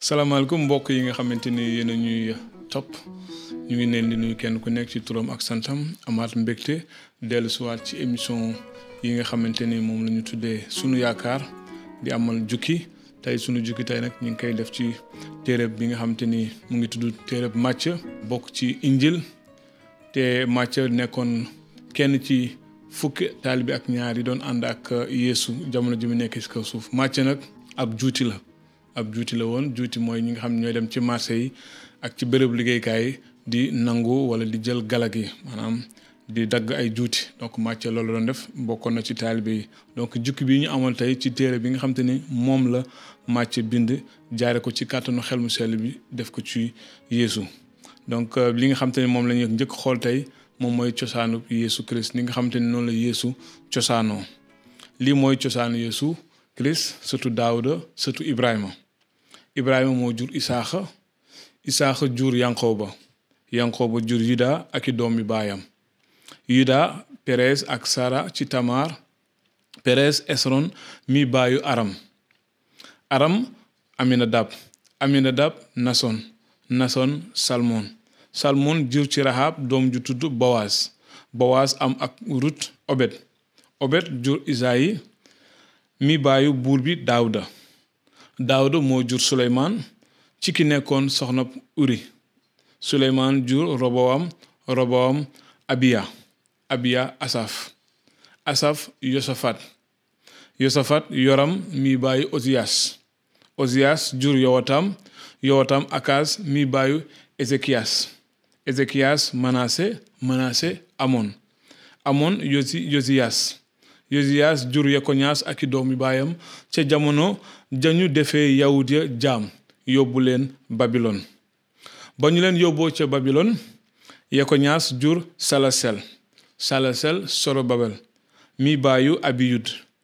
salaamaaleykum mbokk yi nga xamante ni yéen a ñuy topp ñu ngi leen di nuyu kenn ku nekk ci turam ak santam amaat mbégte dellu siwaat ci émission yi nga xamante ni moom la ñu tuddee sunu yaakaar di amal jukki tey sunu jukki tey nag ñu ngi koy def ci téereb bi nga xamante ni mu ngi tudd téereb màcc bokk ci injil te màcc nekkoon kenn ci fukki taalibe ak ñaar yi doon ànd ak yeesu jamono ji mu nekk ci kaw suuf màcc nag ab juuti la ab juuti la woon juuti mooy ñi nga xam ne ñooy dem ci marché yi ak ci béréb liggéeykaay yi di nangu wala di jël galag yi maanaam di dagg ay juuti donc màcce loolu doon def bokkoon na ci taalibe yi donc jukki bi ñu amoon tey ci téere bi nga xam te ni moom la màcce bind jaare ko ci kàttanu xel mu sell bi def ko ci Yeesu donc euh, li nga xam te ne moom la ñu njëkk xool tey moom mooy cosaanu Yeesu Christ ni nga xam te ne noonu la Yeesu cosaanoo lii mooy cosaanu Yeesu Kilis sëtu Daawuda sëtu Ibrahima Ibrahima moo jur Isaaxa Isaaxa jur Yanqooba Yanqooba jur Yuda ak i doomi baayam Yuda Perez ak Sara ci Tamar Perez Esron mi baayu Aram Aram Aminadab Aminadab Nason Nason Salmon Salmon jur ci Rahab doom ju tudd Boaz Boaz am ak Rut Obed obet jur isayi mi baayu buur bi daawuda daawuda moo jur suleymaan ci ki nekkoon soxna uri suleymaan jur robowam robowam abiya abiya asaf asaf yosafat yosafat yoram mi baayu otiyas osiyas jur yowatam yowatam akas mi baayu esekiyas esekiyas manase manase amon amon yosi yosiyas yosiyas jur yekoñas ak i doomi baayam ca jamono jañu defee yawut ya jaam yóbbu leen babilon ba ñu leen yóbboo ca babilon yekoñas jur salasel salasel sorobabel mi baayu abiyud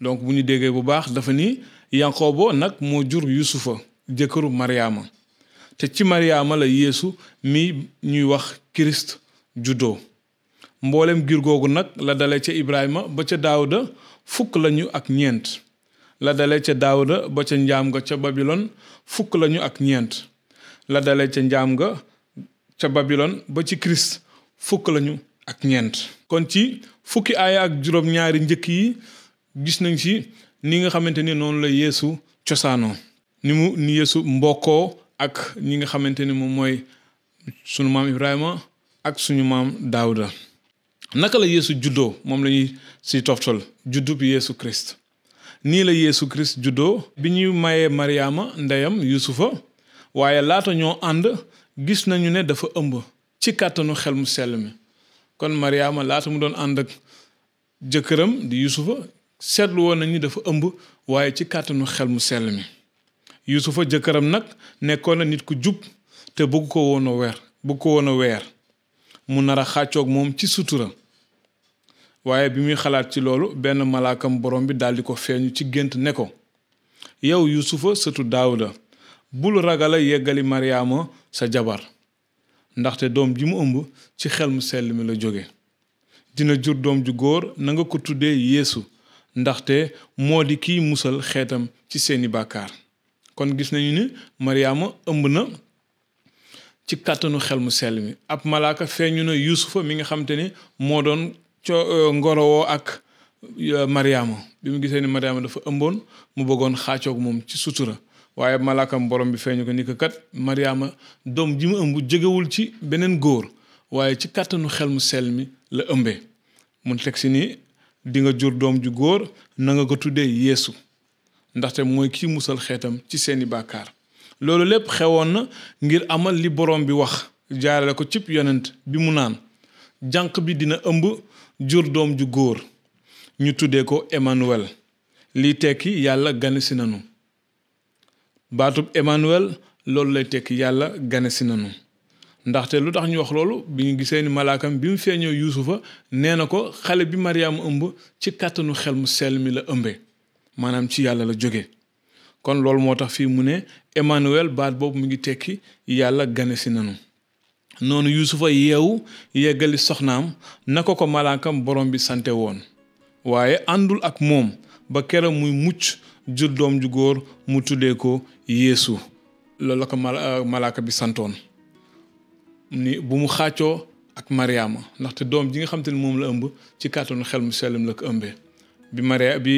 donc bu ñu déggee bu baax dafa ni yanqoobo nag moo jur yusufa jëkkëru mariama te ci mariama la yeesu mi ñuy wax kirist juddoo mboolem giir googu nag la dale ca ibrahima ba ca daawuda fukk lañu ak ñeent la dale ca daawuda ba ca njaam ga ca babilon fukk lañu ak ñeent la dale ca njaam ga ca Babilon ba ci Christ fukk lañu ak ñeent kon ci fukki aaya ak juróom ñaari njëkk yi gis nañ ci ni nga xamante ni noonu la yéesu cosaanoo ni mu ni yeesu mbokkoo ak ñi nga xamante ni moom mooy sunu maam Ibrahima ak suñu maam Daawuda naka la yéesu juddoo moom lañuy si toftal juddub Yeesu Christ nii la Yeesu Kirist juddoo bi ñuy mayee Maryaama ndeyam Yuusufa waaye laata ñoo ànd gis nañu ne dafa ëmb ci kàttanu xel mu sell mi kon Maryaama laata mu doon ànd ak jëkkëram di Yuusufa seetlu woon nañu dafa ëmb waaye ci kàttanu xel mu sell mi Yuusufa jëkkëram nag nekkoon na nit ku jub te bëgg ko woon a weer bëgg ko woon a weer mu nar a xàccoog moom ci sutura waaye bi muy xalaat ci loolu benn malaakam borom bi daldi ko feeñu ci gént ne ko yow yusufa sëtu daawuda bul ragala yeggali maryaama sa jabar ndaxte doom ji mu ëmb ci xel mu sell mi la jóge dina jur doom ju góor na nga ko tuddee yéesu ndaxte moo di kiy musal xeetam ci seeni bàkkaar kon gis nañu ni maryaama ëmb na ci kàttanu xel mu sell mi ab malaaka feeñu na yuusufa mi nga xam te ni moo doon co euh, ngorowoo ak euh, mariama bi mu gisee ni mariama dafa ëmboon mu bëggoon xaacoog moom ci sutura waaye malaakam borom bi feeñu ko ni ko kat mariama doom ji mu ëmb jógewul ci beneen góor waaye ci kàttanu xel mu sell mi la ëmbee mun teg si ni di nga jur doom ju góor na nga ko tuddee yéesu ndaxte mooy kii musal xeetam ci seeni bàkkaar loolu lépp xewoon na ngir amal li borom bi wax jaarale ko cib yonent bi mu naan janq bi dina ëmb jur doom ju góor ñu tuddee ko Emmanuel lii tekki yàlla ganesi nanu baatub Emmanuel loolu lay tekki yàlla ganesi nanu ndaxte lu tax ñu wax loolu bi ñu gisee ni malaakam bi mu feeñoo yuusufa nee na ko xale bi Mariam ëmb ci kàttanu xel mu sell mi la ëmbee maanaam ci yàlla la jóge kon loolu moo tax fii mu ne Emmanuel baat boobu mu ngi tekki yàlla gane si nanu noonu yuusufa yeewu yeggali soxnaam na ko ko malaakam borom bi sante woon waaye àndul ak moom ba kera muy mucc jur doom ju góor mu tuddee ko yéesu loolu la ko euh, malaaka bi santoon ni bu mu xàccoo ak mariama ndaxte doom ji nga xam te ne moom la ëmb ci kàttanu xel mu sellam la ko ëmbee bi Maria bi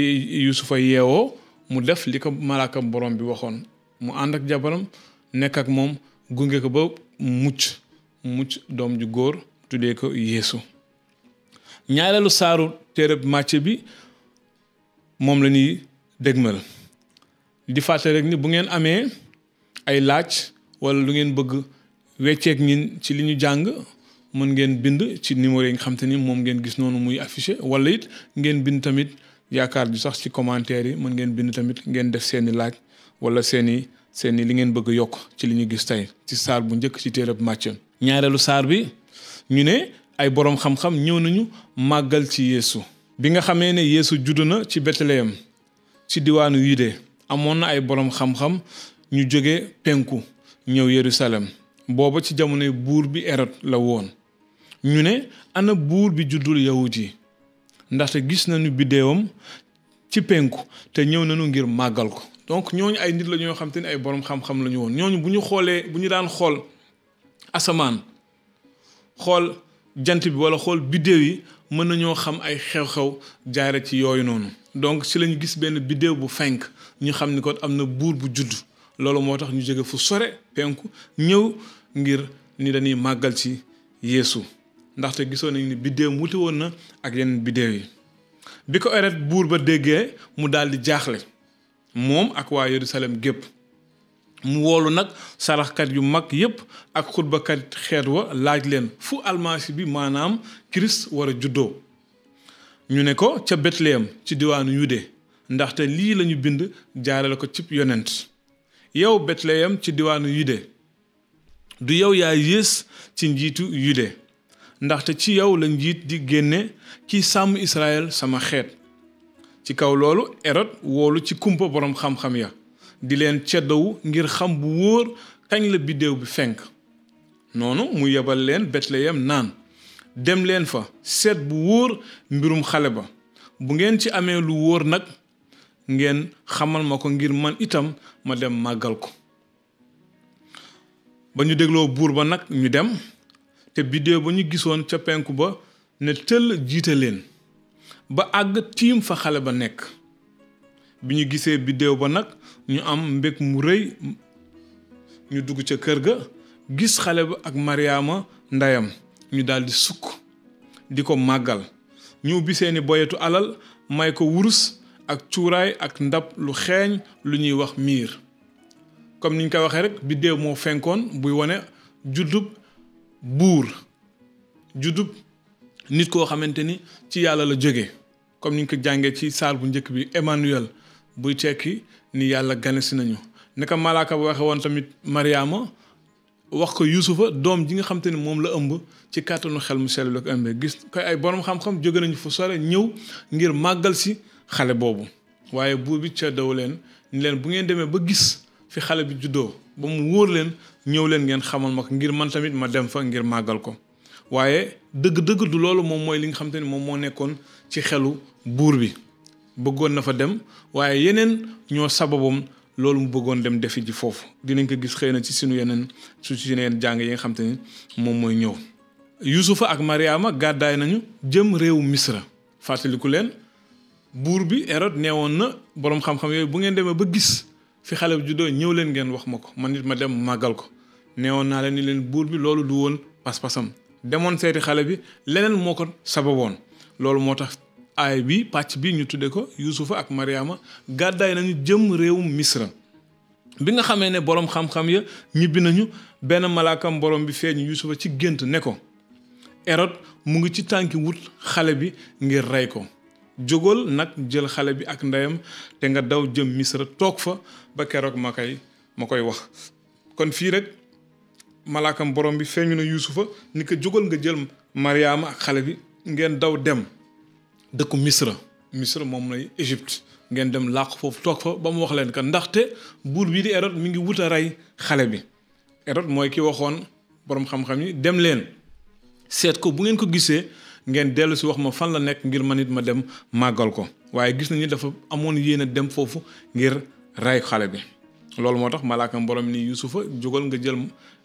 Yuusufa yeewoo mu def li ko malaakam borom bi waxoon mu ànd ak jabaram nekk ak moom gunge ko ba mucc mucc doom ju góor tuddee ko Yeesu ñaareelu saaru téereb Macë bi moom la ñuy dégmal di fàtte rek ni bu ngeen amee ay laaj wala lu ngeen bëgg wecceek ñin ci li ñu jàng mën ngeen bind ci numéro yi nga xam te ni moom ngeen gis noonu muy affiché wala it ngeen bind tamit yaakaar ju sax ci commentaire yi mën ngeen bind tamit ngeen def seeni laaj wala seeni seeni li ngeen bëgg yokk ci li ñu gis tey ci saar bu njëkk ci téereb màcc ñaareelu saar bi ñu ne ay boroom xam-xam ñëw nañu màggal ci yéesu bi nga xamee ne yéesu juddu na ci Betleyem ci diwaanu Yude amoon na ay boroom xam-xam ñu jóge penku ñëw Yerusalem booba ci jamonoy buur bi Erod la woon ñu ne ana buur bi juddul yawut yi ndaxte gis nañu biddéewam ci penku te ñëw nañu ngir màggal ko donc ñooñu ay nit la ñoo xam te ne ay boroom xam-xam la ñu woon ñooñu bu ñu xoolee bu ñu daan xool asamaan xool jant bi wala xool biddéew yi mën nañoo xam ay xew-xew jaare ci yooyu noonu donc si lañu gis benn biddéew bu fenk ñu xam ni kon am na buur bu judd loolu moo tax ñu jóge fu sore penku ñëw ngir ni dañuy màggal ci yeesu ndaxte gisoon nañu ni biddéew wuti woon na ak yeneen biddéew yi bi ko eret buur ba déggee mu daal di jaaxle moom ak waa Yerusalem gépp mu woolu nag saraxkat yu mag yépp ak xutbakat xeet wa laaj leen fu almasi bi maanaam Kirist war a juddoo ñu ne ko ca Betleyem ci diwaanu Yude ndaxte lii lañu bind jaarale ko cib yonent yow Betleyem ci diwaanu Yude du yow yaa yées ci njiitu yude ndaxte ci yow la njiit di génne ci sàmm Israël sama xeet ci kaw loolu erod woolu ci kumpa boroom xam-xam ya di leen ceddowu ngir xam bu wóor kañ la biddéew bi fenk noonu mu yebal leen betleyem naan dem leen fa seet bu wóor mbirum xale ba bu ngeen ci amee lu wóor nag ngeen xamal ma ko ngir man itam ma dem màggal ko ba ñu dégloo buur ba nag ñu dem te biddéew ba ñu gisoon ca penku ba ne tëll jiite leen ba àgg tiim fa xale ba nekk bi ñu gisee biddéew ba nag ñu am mbég mu rëy ñu dugg ca kër ga gis xale ba ak maryaama ndeyam ñu daldi sukk di ko màggal ñu ubbi seeni boyetu alal may ko wurus ak cuuraay ak ndab lu xeeñ lu ñuy wax miir comme niñ ko waxee rek biddéew moo fenkoon buy wane juddub buur juddub nit koo xamante ni ci yàlla la jóge comme niñ ko jàngee ci saar bu njëkk bi Emmanuel buy tekki ni yàlla ganesi nañu naka malaaka ba waxe woon tamit Mariama wax ko yuusufa doom ji nga xam te ne moom la ëmb ci kàttanu xel mu sell la ko ëmbee gis koy ay borom xam-xam jóge nañu fu sore ñëw ngir màggal si xale boobu waaye buur bi ca daw leen ni leen bu ngeen demee ba gis fi xale bi juddoo ba mu wóor leen ñëw leen ngeen xamal ma ko ngir man tamit ma dem fa ngir màggal ko waaye dëgg-dëgg du loolu moom mooy li nga xam te ne moom moo nekkoon ci xelu buur bi bëggoon na fa dem waaye yeneen ñoo sababam loolu mu bëggoon dem defi ji foofu dinañ ko gis xëy na ci sunu yeneen su ci yeneen jàng yi nga xam te ni moom mooy ñëw yusufa ak mariama gàddaay nañu jëm réew misra fàttaliku leen buur bi Hérode nee woon na boroom xam-xam yooyu bu ngeen demee ba gis fi xale bi juddoo ñëw leen ngeen wax ma ko man nit ma dem màggal ko neewoon naa leen ni leen buur bi loolu du woon pas-pasam demoon seeti xale bi leneen moo ko sababoon loolu moo tax aay bi pàcc bi ñu tuddee ko yuusufa ak mariama gàddaay nañu jëm réewum misra bi nga xamee ne boroom xam-xam ya ñibbi nañu benn malaakam borom bi feeñu yuusufa ci gént ne ko Hérode mu ngi ci tànki wut xale bi ngir rey ko jógal nag jël xale bi ak ndeyam te nga daw jëm misra toog fa ba keroog ma koy ma koy wax kon fii rek malaakam borom bi feeñu na yuusufa ni ko jógal nga jël mariama ak xale bi ngeen daw dem dëkku misra misra moom lay égypte ngeen dem làq foofu toog fa ba mu wax leen ko ndaxte buur bii di Hérode mi ngi wut a rey xale bi Hérode mooy ki waxoon boroom xam-xam yi dem leen seet ko bu ngeen ko gisee ngeen dellu si wax ma fan la nekk ngir man it ma dem màggal ko waaye gis nañu dafa amoon yéen a dem foofu ngir ray xale bi loolu moo tax malaakam borom ni yusufa jógal nga jël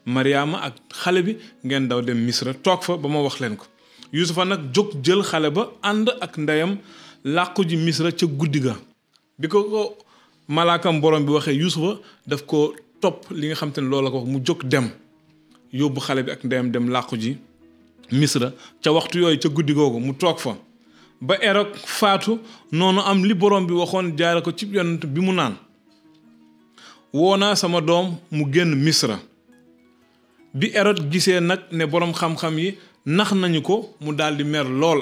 mariama ak xale bi ngeen daw dem misra toog fa ba ma wax leen ko yusufa nag jóg jël xale ba ànd ak ndeyam làqu ji misra ca guddi ga bi ko ko malaakam borom bi waxee yuusufa daf ko topp li nga xam te ne loolu la ko wax mu jóg dem yóbbu xale bi ak ndeyam dem làqu ji misra ca waxtu yooyu ca guddi googu mu toog fa ba erog faatu noonu am li borom bi waxoon jaare ko ci yonent bi mu naan woo naa sama doom mu génn misra bi erod gisee nag ne boroom xam-xam yi nax nañu ko mu daldi mer lool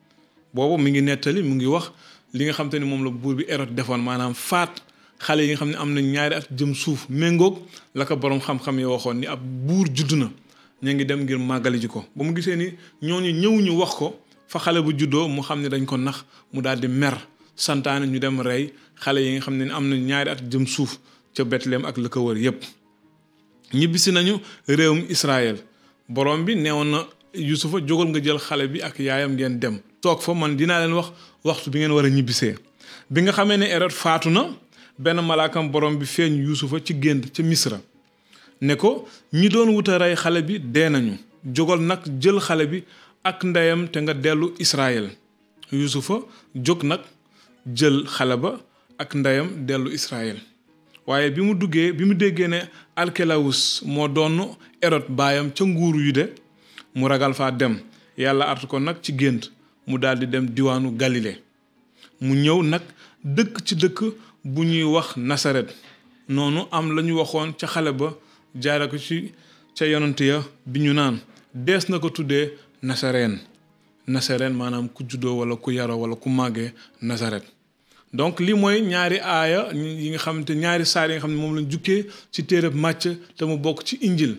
boobu mi ngi nettali mu ngi wax li nga xam te ni moom la buur bi Hérode defoon maanaam faat xale yi nga xam ne am na ñaari at jëm suuf méngoog la ko borom xam-xam yi waxoon ni ab buur judd na ñu ngi dem ngir màggali ji ko ba mu gisee ni ñooñu ñëw ñu wax ko fa xale bu juddoo mu xam ne dañ ko nax mu daal di mer santaane ñu dem rey xale yi nga xam ne am na ñaari at jëm suuf ca Bethléem ak la ko wër yépp ñibbisi nañu réewum Israël borom bi neewoon na Yuusufa jógal nga jël xale bi ak yaayam ngeen dem toog fa man dinaa leen wax waxtu bi ngeen war a ñibbisee bi nga xamee ne Hérode faatu na benn malaakam borom bi feeñ Yuusufa ci gént ca Misra ne ko ñi doon wuta rey xale bi dee nañu jógal nag jël xale bi ak ndeyam te nga dellu Israël yuusufa jóg nag jël xale ba ak ndeyam dellu israel waaye bi mu duggee bi mu déggee ne alkelawus moo doon erod baayam ca nguuru yude mu ragal faa dem yàlla artu ko nag ci gént mu daldi dem diwaanu galile mu ñëw nag dëkk ci dëkk bu ñuy wax nasaret noonu am la ñu waxoon ca xale ba jaare ko ci ca yonent ya bi ñu naan dees na ko tuddee nasareen nasareen maanaam ku juddoo wala ku yaroo wala ku màggee nasaret donc lii mooy ñaari aaya yi nga xamante ñaari saar yi nga xam ne moom lañ jukkee ci téereb màcc te mu bokk ci injil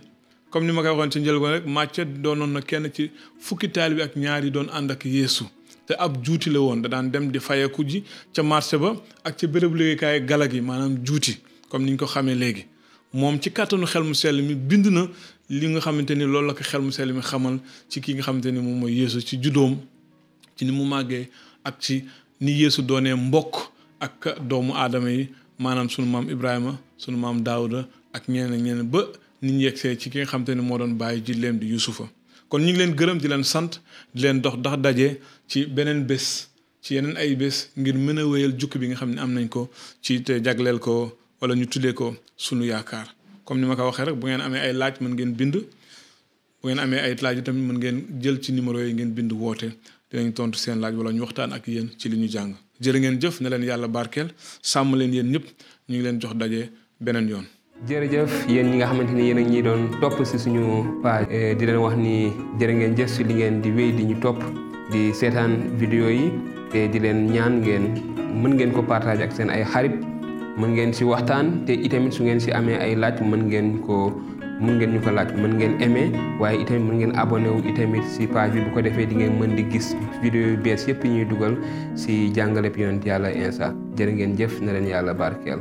comme ni ma koy waxoon ci njëlgoon rek màcc doonoon na kenn ci fukki taalibe ak ñaar yi doon ànd ak yeesu te ab juuti la woon da daan dem di fayeku ji ca marché ba ak ca béréb liggéeykaay galag yi maanaam juuti comme niñ ko xamee léegi moom ci kàttanu xel mu sell mi bind na li nga xamante ni loolu la ko xel mu sell mi xamal ci ki nga xamante ni moom mooy Yeesu ci juddoom ci ni mu màggee ak ci ni Yeesu doonee mbokk ak doomu aadama yi maanaam sunu maam Ibrahima sunu maam Daawuda ak ñeneen ak ñeneen ba nit ñi yegsee ci ki nga xamante ni moo doon bàyyi julleem di Yuusufa kon ñu ngi leen gërëm di leen sant di leen dox dox daje ci beneen bés ci yeneen ay bés ngir mën a wéyal jukki bi nga xam ne am nañ ko ci te jagleel ko wala ñu tuddee ko sunu yaakaar comme ni ma ko waxee rek bu ngeen amee ay laaj mën ngeen bind bu ngeen amee ay laaj tamit mën ngeen jël ci numéro yi ngeen bind woote dinañ tontu seen laaj wala ñu waxtaan ak yéen ci li ñu jàng jërë ngeen jëf ne leen yàlla barkeel sàmm leen yéen ñëpp ñu ngi leen jox daje beneen yoon jërëjëf yéen ñi nga xamante ni yéen a ñuy doon topp si suñu page eh, di leen wax ni jërë ngeen jëf si li ngeen di wéy di ñu topp di seetaan vidéo yi te di leen ñaan ngeen mën ngeen ko partage ak seen ay xarit mën ngeen si waxtaan te itamit su ngeen si amee ay laaj mën ngeen ko mën ngeen ñu ko laaj mën ngeen aimé waaye itamit mën ngeen abonné wu itamit si page bi bu ko defee di ngeen mën di gis vidéo yu bees yëpp yi ñuy dugal si jàngaleb yonent yàlla insa jërë ngeen jëf na leen yàlla barkeel